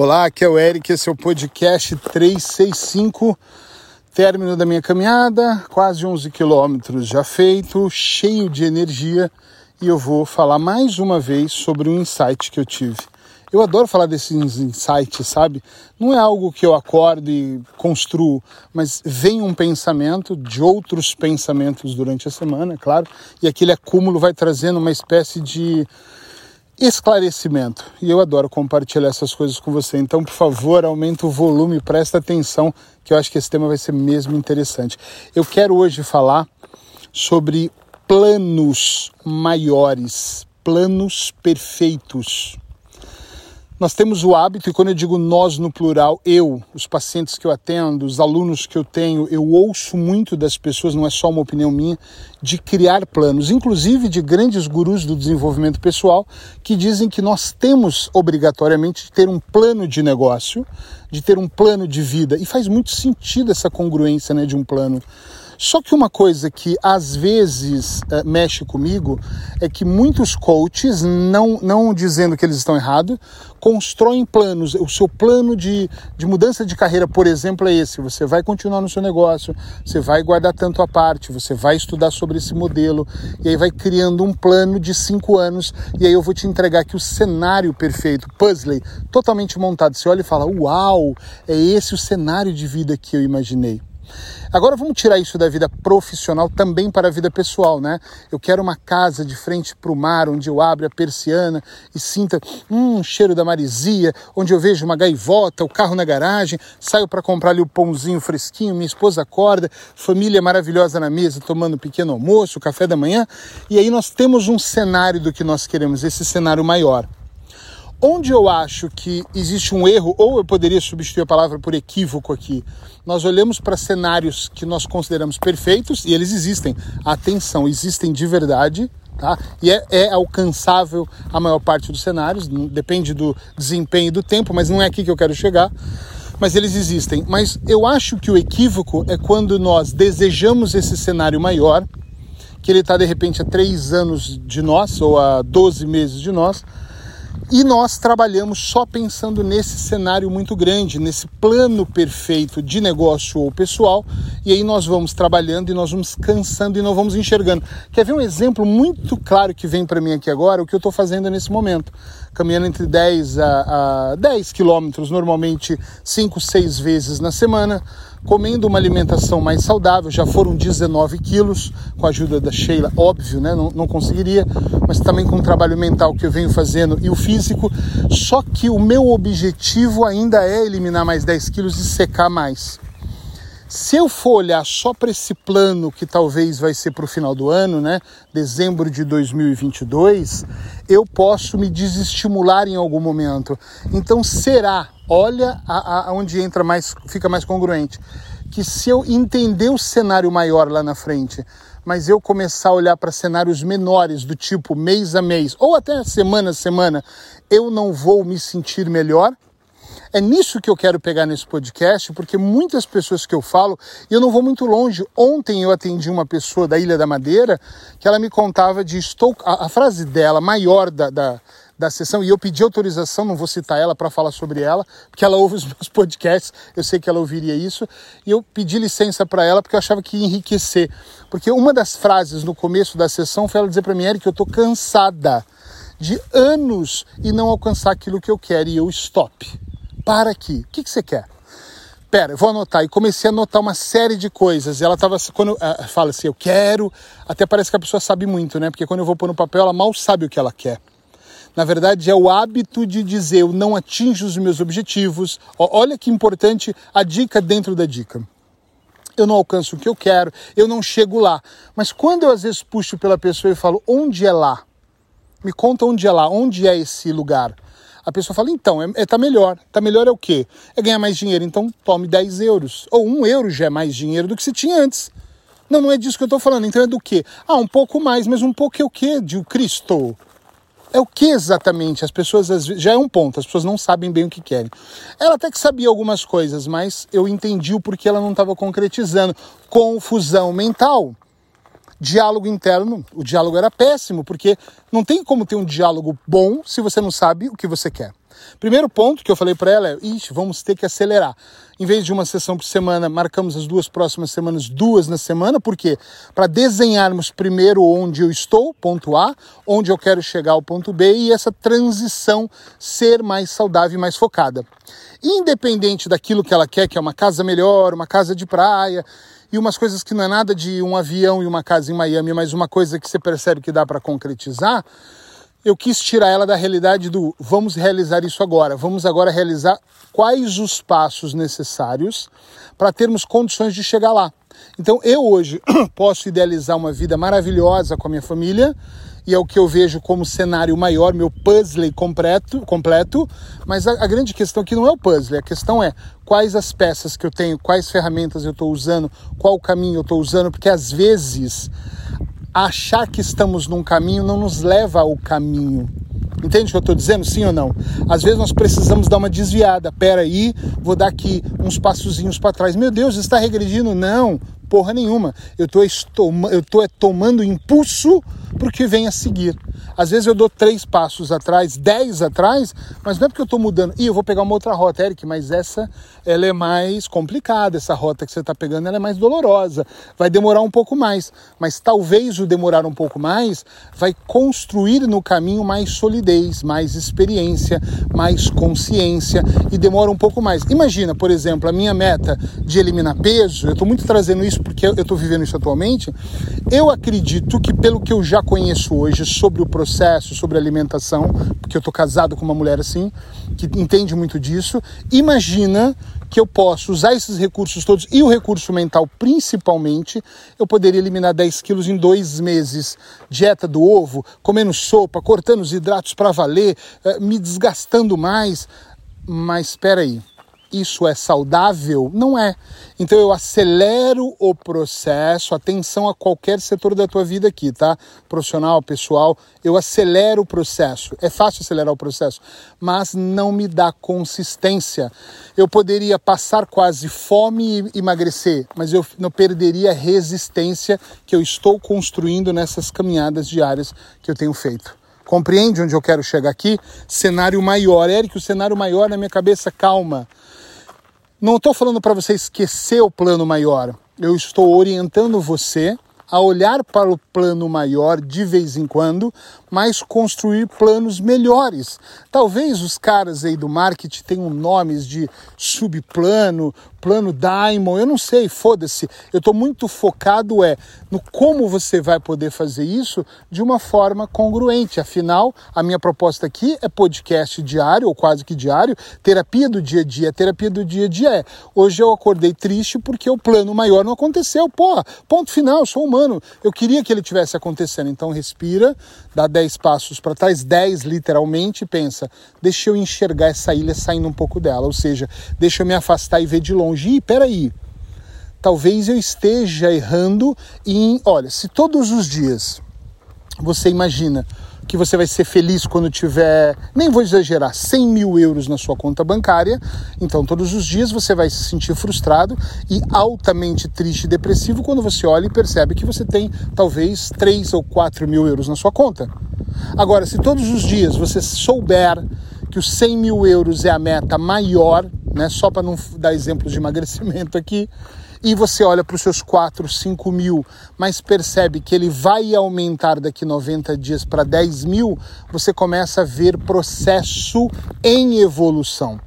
Olá, aqui é o Eric, esse é o podcast 365, término da minha caminhada, quase 11 quilômetros já feito, cheio de energia e eu vou falar mais uma vez sobre um insight que eu tive. Eu adoro falar desses insights, sabe? Não é algo que eu acordo e construo, mas vem um pensamento de outros pensamentos durante a semana, é claro, e aquele acúmulo vai trazendo uma espécie de esclarecimento. E eu adoro compartilhar essas coisas com você. Então, por favor, aumenta o volume, presta atenção, que eu acho que esse tema vai ser mesmo interessante. Eu quero hoje falar sobre planos maiores, planos perfeitos. Nós temos o hábito, e quando eu digo nós no plural, eu, os pacientes que eu atendo, os alunos que eu tenho, eu ouço muito das pessoas, não é só uma opinião minha, de criar planos, inclusive de grandes gurus do desenvolvimento pessoal, que dizem que nós temos obrigatoriamente de ter um plano de negócio, de ter um plano de vida. E faz muito sentido essa congruência né, de um plano. Só que uma coisa que às vezes uh, mexe comigo é que muitos coaches, não, não dizendo que eles estão errados, constroem planos. O seu plano de, de mudança de carreira, por exemplo, é esse: você vai continuar no seu negócio, você vai guardar tanto a parte, você vai estudar sobre esse modelo, e aí vai criando um plano de cinco anos, e aí eu vou te entregar aqui o cenário perfeito, puzzle, totalmente montado. Você olha e fala: Uau, é esse o cenário de vida que eu imaginei. Agora vamos tirar isso da vida profissional também para a vida pessoal, né? Eu quero uma casa de frente para o mar, onde eu abro a persiana e sinta um cheiro da marisia, onde eu vejo uma gaivota, o carro na garagem, saio para comprar ali o pãozinho fresquinho, minha esposa acorda, família maravilhosa na mesa, tomando um pequeno almoço, café da manhã, e aí nós temos um cenário do que nós queremos, esse cenário maior. Onde eu acho que existe um erro, ou eu poderia substituir a palavra por equívoco aqui, nós olhamos para cenários que nós consideramos perfeitos e eles existem. Atenção, existem de verdade, tá? E é, é alcançável a maior parte dos cenários, depende do desempenho e do tempo, mas não é aqui que eu quero chegar. Mas eles existem. Mas eu acho que o equívoco é quando nós desejamos esse cenário maior, que ele está de repente a três anos de nós, ou a 12 meses de nós e nós trabalhamos só pensando nesse cenário muito grande, nesse plano perfeito de negócio ou pessoal, e aí nós vamos trabalhando e nós vamos cansando e não vamos enxergando. Quer ver um exemplo muito claro que vem para mim aqui agora, o que eu estou fazendo nesse momento? Caminhando entre 10 a, a 10 quilômetros, normalmente 5, 6 vezes na semana, comendo uma alimentação mais saudável, já foram 19 quilos, com a ajuda da Sheila, óbvio, né? não, não conseguiria, mas também com o trabalho mental que eu venho fazendo e o físico. Só que o meu objetivo ainda é eliminar mais 10 quilos e secar mais. Se eu for olhar só para esse plano que talvez vai ser para o final do ano, né, dezembro de 2022, eu posso me desestimular em algum momento. Então será olha a, a, onde entra mais, fica mais congruente. Que se eu entender o cenário maior lá na frente, mas eu começar a olhar para cenários menores, do tipo mês a mês, ou até semana a semana, eu não vou me sentir melhor. É nisso que eu quero pegar nesse podcast, porque muitas pessoas que eu falo, e eu não vou muito longe. Ontem eu atendi uma pessoa da Ilha da Madeira que ela me contava de estou. A, a frase dela, maior da, da da sessão e eu pedi autorização, não vou citar ela para falar sobre ela, porque ela ouve os meus podcasts, eu sei que ela ouviria isso, e eu pedi licença para ela porque eu achava que ia enriquecer. Porque uma das frases no começo da sessão foi ela dizer para mim, Eric, eu estou cansada de anos e não alcançar aquilo que eu quero, e eu stop. Para aqui. O que, que você quer? Pera, vou anotar. E comecei a anotar uma série de coisas. Ela tava, quando uh, fala assim, eu quero, até parece que a pessoa sabe muito, né? Porque quando eu vou pôr no papel, ela mal sabe o que ela quer. Na verdade, é o hábito de dizer eu não atinjo os meus objetivos. Olha que importante a dica dentro da dica. Eu não alcanço o que eu quero, eu não chego lá. Mas quando eu às vezes puxo pela pessoa e falo, onde é lá? Me conta onde é lá, onde é esse lugar? A pessoa fala, então, é, é, tá melhor. Tá melhor é o quê? É ganhar mais dinheiro. Então tome 10 euros. Ou um euro já é mais dinheiro do que se tinha antes. Não, não é disso que eu estou falando. Então é do quê? Ah, um pouco mais, mas um pouco é o quê? De o Cristo. É o que exatamente? As pessoas já é um ponto, as pessoas não sabem bem o que querem. Ela até que sabia algumas coisas, mas eu entendi o porquê ela não estava concretizando. Confusão mental. Diálogo interno, o diálogo era péssimo, porque não tem como ter um diálogo bom se você não sabe o que você quer. Primeiro ponto que eu falei para ela é: ixi, vamos ter que acelerar. Em vez de uma sessão por semana, marcamos as duas próximas semanas, duas na semana, por quê? Para desenharmos primeiro onde eu estou, ponto A, onde eu quero chegar ao ponto B e essa transição ser mais saudável e mais focada. Independente daquilo que ela quer, que é uma casa melhor, uma casa de praia, e umas coisas que não é nada de um avião e uma casa em Miami, mas uma coisa que você percebe que dá para concretizar, eu quis tirar ela da realidade do vamos realizar isso agora, vamos agora realizar quais os passos necessários para termos condições de chegar lá. Então eu hoje posso idealizar uma vida maravilhosa com a minha família, e é o que eu vejo como cenário maior, meu puzzle completo, completo mas a, a grande questão aqui não é o puzzle, a questão é quais as peças que eu tenho, quais ferramentas eu estou usando, qual caminho eu estou usando, porque às vezes achar que estamos num caminho não nos leva ao caminho. Entende o que eu estou dizendo? Sim ou não? Às vezes nós precisamos dar uma desviada. Pera aí, vou dar aqui uns passozinhos para trás. Meu Deus, está regredindo? Não, porra nenhuma. Eu estou, eu é, tomando impulso para o que vem a seguir. Às vezes eu dou três passos atrás, dez atrás, mas não é porque eu estou mudando. E eu vou pegar uma outra rota, Eric, mas essa ela é mais complicada. Essa rota que você está pegando ela é mais dolorosa. Vai demorar um pouco mais. Mas talvez o demorar um pouco mais vai construir no caminho mais solidez, mais experiência, mais consciência e demora um pouco mais. Imagina, por exemplo, a minha meta de eliminar peso, eu estou muito trazendo isso porque eu estou vivendo isso atualmente. Eu acredito que pelo que eu já conheço hoje sobre o processo processo sobre alimentação, porque eu estou casado com uma mulher assim, que entende muito disso. Imagina que eu posso usar esses recursos todos e o recurso mental principalmente, eu poderia eliminar 10 quilos em dois meses. Dieta do ovo, comendo sopa, cortando os hidratos para valer, eh, me desgastando mais. Mas espera aí, isso é saudável? Não é. Então eu acelero o processo, atenção a qualquer setor da tua vida aqui, tá? Profissional, pessoal, eu acelero o processo. É fácil acelerar o processo, mas não me dá consistência. Eu poderia passar quase fome e emagrecer, mas eu não perderia a resistência que eu estou construindo nessas caminhadas diárias que eu tenho feito. Compreende onde eu quero chegar aqui? Cenário maior. Eric, o cenário maior na minha cabeça, calma não estou falando para você esquecer o plano maior. Eu estou orientando você a olhar para o plano maior de vez em quando, mas construir planos melhores. Talvez os caras aí do marketing tenham nomes de subplano, plano Diamond, eu não sei, foda-se. Eu estou muito focado é no como você vai poder fazer isso de uma forma congruente. Afinal, a minha proposta aqui é podcast diário, ou quase que diário, terapia do dia a dia. Terapia do dia a dia é, hoje eu acordei triste porque o plano maior não aconteceu. Pô, ponto final, sou humano. Eu queria que ele tivesse acontecendo. Então respira, dá 10 passos para trás, 10 literalmente, e pensa, deixa eu enxergar essa ilha saindo um pouco dela. Ou seja, deixa eu me afastar e ver de longe. Ih, peraí, talvez eu esteja errando em. Olha, se todos os dias você imagina que você vai ser feliz quando tiver, nem vou exagerar, 100 mil euros na sua conta bancária, então todos os dias você vai se sentir frustrado e altamente triste e depressivo quando você olha e percebe que você tem talvez 3 ou 4 mil euros na sua conta. Agora, se todos os dias você souber que os 100 mil euros é a meta maior né? Só para não dar exemplos de emagrecimento aqui. E você olha para os seus 4, 5 mil, mas percebe que ele vai aumentar daqui 90 dias para 10 mil, você começa a ver processo em evolução.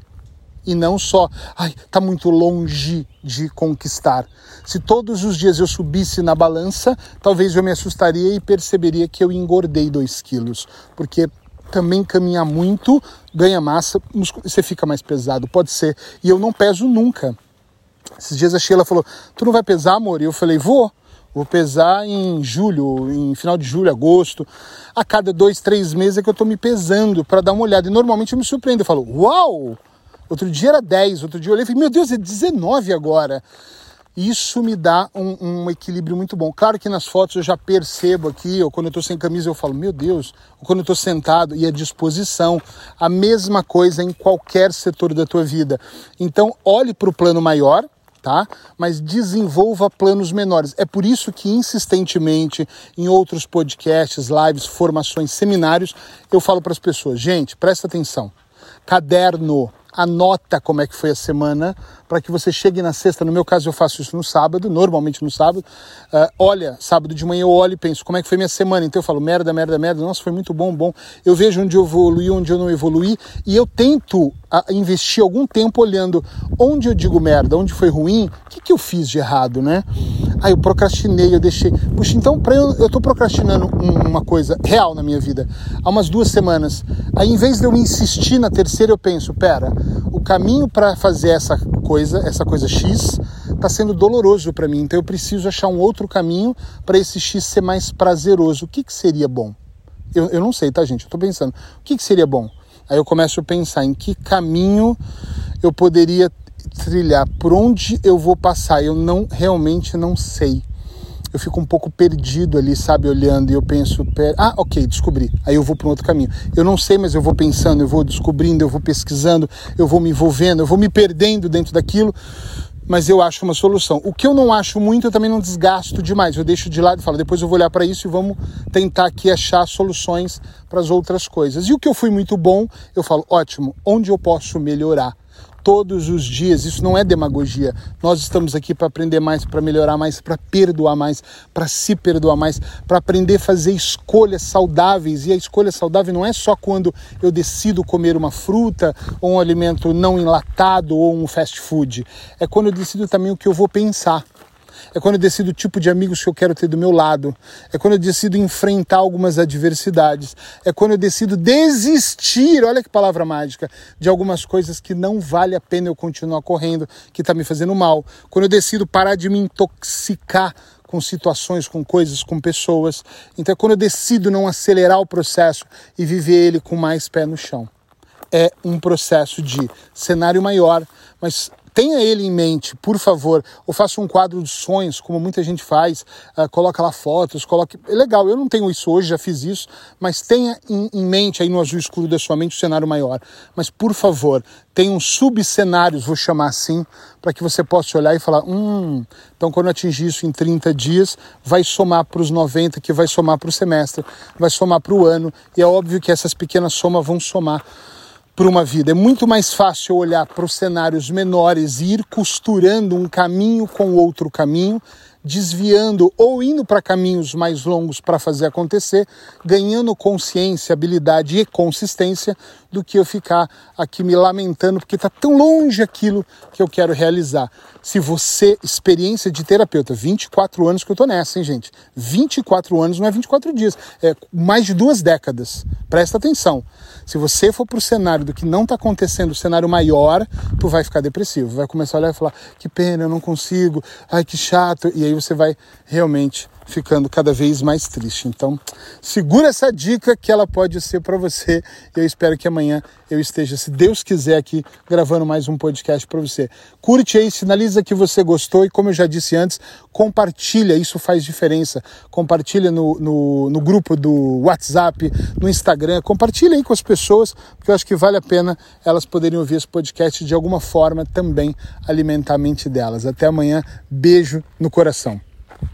E não só, ai, tá muito longe de conquistar. Se todos os dias eu subisse na balança, talvez eu me assustaria e perceberia que eu engordei 2 quilos. Porque também caminhar muito, ganha massa, você fica mais pesado, pode ser. E eu não peso nunca. Esses dias a Sheila falou: Tu não vai pesar, amor? E eu falei: Vou. Vou pesar em julho, em final de julho, agosto. A cada dois, três meses é que eu tô me pesando para dar uma olhada. E normalmente eu me surpreendo. Eu falo: Uau! Outro dia era 10, outro dia eu olhei e falei: Meu Deus, é 19 agora. Isso me dá um, um, equilíbrio muito bom. Claro que nas fotos eu já percebo aqui, ou quando eu estou sem camisa eu falo, meu Deus, ou quando eu estou sentado e à disposição. A mesma coisa em qualquer setor da tua vida. Então, olhe para o plano maior, tá? Mas desenvolva planos menores. É por isso que insistentemente em outros podcasts, lives, formações, seminários, eu falo para as pessoas, gente, presta atenção. caderno, anota como é que foi a semana, para que você chegue na sexta. No meu caso, eu faço isso no sábado, normalmente no sábado. Uh, olha, sábado de manhã eu olho e penso como é que foi minha semana. Então eu falo merda, merda, merda. Nossa, foi muito bom, bom. Eu vejo onde eu evoluí, onde eu não evoluí. E eu tento investir algum tempo olhando onde eu digo merda, onde foi ruim, o que, que eu fiz de errado, né? Aí eu procrastinei, eu deixei. Puxa, então pra eu, eu tô procrastinando uma coisa real na minha vida há umas duas semanas. Aí em vez de eu insistir na terceira, eu penso, pera, o caminho para fazer essa coisa, essa coisa X, está sendo doloroso para mim. Então eu preciso achar um outro caminho para esse X ser mais prazeroso. O que, que seria bom? Eu, eu não sei, tá, gente? Eu estou pensando. O que, que seria bom? Aí eu começo a pensar em que caminho eu poderia trilhar, por onde eu vou passar. Eu não realmente não sei. Eu fico um pouco perdido ali, sabe, olhando e eu penso, ah, ok, descobri. Aí eu vou para um outro caminho. Eu não sei, mas eu vou pensando, eu vou descobrindo, eu vou pesquisando, eu vou me envolvendo, eu vou me perdendo dentro daquilo mas eu acho uma solução. O que eu não acho muito, eu também não desgasto demais. Eu deixo de lado e falo, depois eu vou olhar para isso e vamos tentar aqui achar soluções para as outras coisas. E o que eu fui muito bom, eu falo, ótimo, onde eu posso melhorar? Todos os dias. Isso não é demagogia. Nós estamos aqui para aprender mais, para melhorar mais, para perdoar mais, para se perdoar mais, para aprender a fazer escolhas saudáveis. E a escolha saudável não é só quando eu decido comer uma fruta ou um alimento não enlatado ou um fast food. É quando eu decido também o que eu vou pensar é quando eu decido o tipo de amigos que eu quero ter do meu lado, é quando eu decido enfrentar algumas adversidades, é quando eu decido desistir, olha que palavra mágica, de algumas coisas que não vale a pena eu continuar correndo, que está me fazendo mal, quando eu decido parar de me intoxicar com situações, com coisas, com pessoas. Então é quando eu decido não acelerar o processo e viver ele com mais pé no chão. É um processo de cenário maior, mas tenha ele em mente, por favor, ou faça um quadro de sonhos, como muita gente faz, uh, coloca lá fotos, coloque. É legal, eu não tenho isso hoje, já fiz isso, mas tenha em, em mente aí no azul escuro da sua mente o cenário maior. Mas por favor, tenha um subcenários, vou chamar assim, para que você possa olhar e falar: hum, então quando eu atingir isso em 30 dias, vai somar para os 90, que vai somar para o semestre, vai somar para o ano, e é óbvio que essas pequenas somas vão somar para uma vida. É muito mais fácil olhar para os cenários menores e ir costurando um caminho com outro caminho desviando ou indo para caminhos mais longos para fazer acontecer, ganhando consciência, habilidade e consistência do que eu ficar aqui me lamentando porque está tão longe aquilo que eu quero realizar. Se você, experiência de terapeuta, 24 anos que eu tô nessa, hein, gente? 24 anos não é 24 dias, é mais de duas décadas. Presta atenção. Se você for para o cenário do que não está acontecendo, o cenário maior, tu vai ficar depressivo. Vai começar a olhar e falar: que pena, eu não consigo, ai que chato. E aí você vai realmente ficando cada vez mais triste. Então, segura essa dica que ela pode ser para você. Eu espero que amanhã eu esteja, se Deus quiser, aqui gravando mais um podcast para você. Curte aí, sinaliza que você gostou e, como eu já disse antes, compartilha, isso faz diferença. Compartilha no, no, no grupo do WhatsApp, no Instagram, compartilha aí com as pessoas, porque eu acho que vale a pena elas poderem ouvir esse podcast de alguma forma também alimentar a mente delas. Até amanhã, beijo no coração.